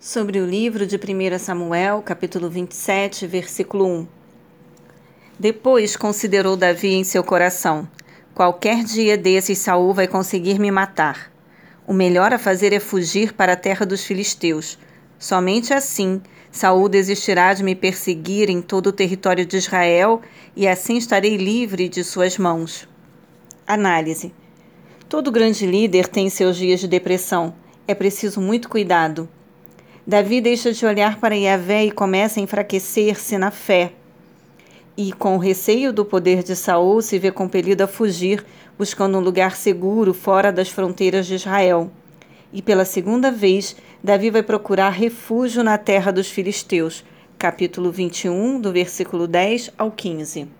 Sobre o livro de 1 Samuel, capítulo 27, versículo 1. Depois considerou Davi em seu coração: Qualquer dia desses Saul vai conseguir me matar. O melhor a fazer é fugir para a terra dos filisteus. Somente assim Saul desistirá de me perseguir em todo o território de Israel e assim estarei livre de suas mãos. Análise. Todo grande líder tem seus dias de depressão. É preciso muito cuidado. Davi deixa de olhar para Yahvé e começa a enfraquecer-se na fé. E, com o receio do poder de Saul, se vê compelido a fugir, buscando um lugar seguro fora das fronteiras de Israel. E pela segunda vez, Davi vai procurar refúgio na terra dos filisteus. Capítulo 21, do versículo 10 ao 15.